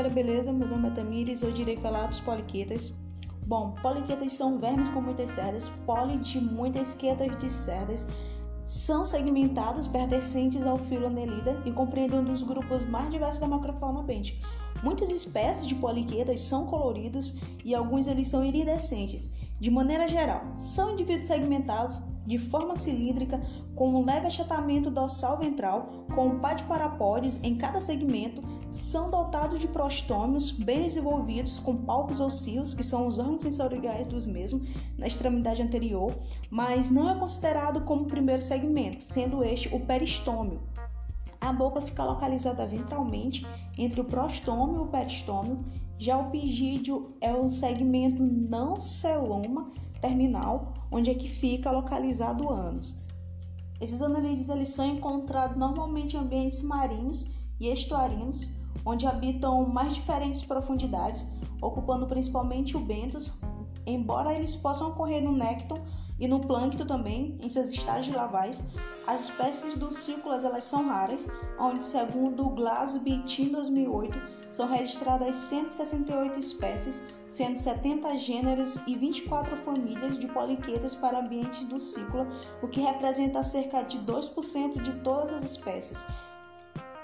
galera, beleza? Meu nome é Tamires, hoje irei falar dos poliquetas. Bom, poliquetas são vermes com muitas cerdas, poli de muitas quetas de cerdas, são segmentados pertencentes ao filo Annelida e compreendem um dos grupos mais diversos da macrofauna bente. Muitas espécies de poliquetas são coloridos e alguns eles são iridescentes. De maneira geral, são indivíduos segmentados de forma cilíndrica, com um leve achatamento dorsal ventral, com um par de parapódios em cada segmento, são dotados de prostômios bem desenvolvidos, com palpos osseus, que são os órgãos sensoriais dos mesmos, na extremidade anterior, mas não é considerado como primeiro segmento, sendo este o peristômio. A boca fica localizada ventralmente entre o prostômio e o peristômio. Já o pigídeo é o segmento não celoma terminal, onde é que fica localizado o ânus. Esses anelídeos eles são encontrados normalmente em ambientes marinhos e estuarinos, onde habitam mais diferentes profundidades, ocupando principalmente o bentos, embora eles possam ocorrer no nécton e no plâncton também, em seus estágios lavais. As espécies dulcícolas elas são raras, onde segundo o Glasby Team 2008 são registradas 168 espécies, sendo 70 gêneros e 24 famílias de poliquetas para ambientes dulcícola, o que representa cerca de 2% de todas as espécies.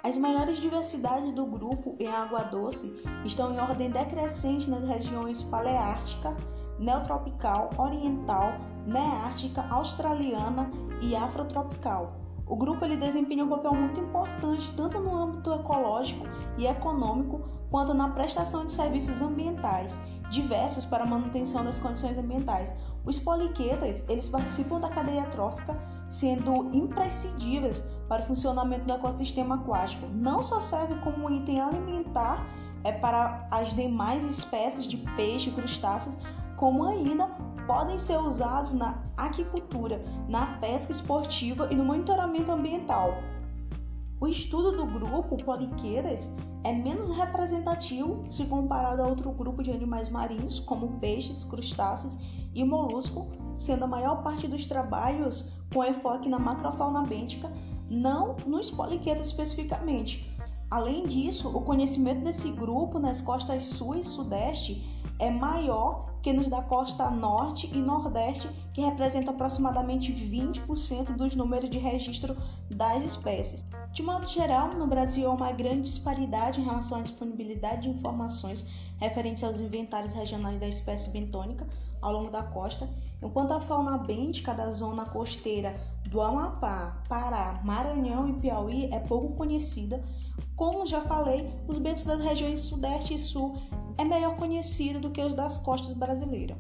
As maiores diversidades do grupo em água doce estão em ordem decrescente nas regiões paleártica, neotropical, oriental, neártica, australiana e afrotropical. O grupo ele desempenha um papel muito importante tanto no âmbito ecológico e econômico quanto na prestação de serviços ambientais diversos para a manutenção das condições ambientais. Os poliquetas eles participam da cadeia trófica, sendo imprescindíveis para o funcionamento do ecossistema aquático. Não só serve como item alimentar é para as demais espécies de peixe e crustáceos, como ainda podem ser usados na aquicultura, na pesca esportiva e no monitoramento ambiental. O estudo do grupo Poliqueiras é menos representativo se comparado a outro grupo de animais marinhos, como peixes, crustáceos e molusco, sendo a maior parte dos trabalhos com enfoque na macrofauna bêntica, não nos poliquetas especificamente. Além disso, o conhecimento desse grupo nas costas sul e sudeste é maior que nos da costa norte e nordeste, que representa aproximadamente 20% dos números de registro das espécies. De modo geral, no Brasil há uma grande disparidade em relação à disponibilidade de informações referentes aos inventários regionais da espécie bentônica ao longo da costa, enquanto a fauna bêntica da zona costeira do Amapá, Pará, Maranhão e Piauí é pouco conhecida. Como já falei, os bentos das regiões Sudeste e Sul é melhor conhecido do que os das costas brasileiras.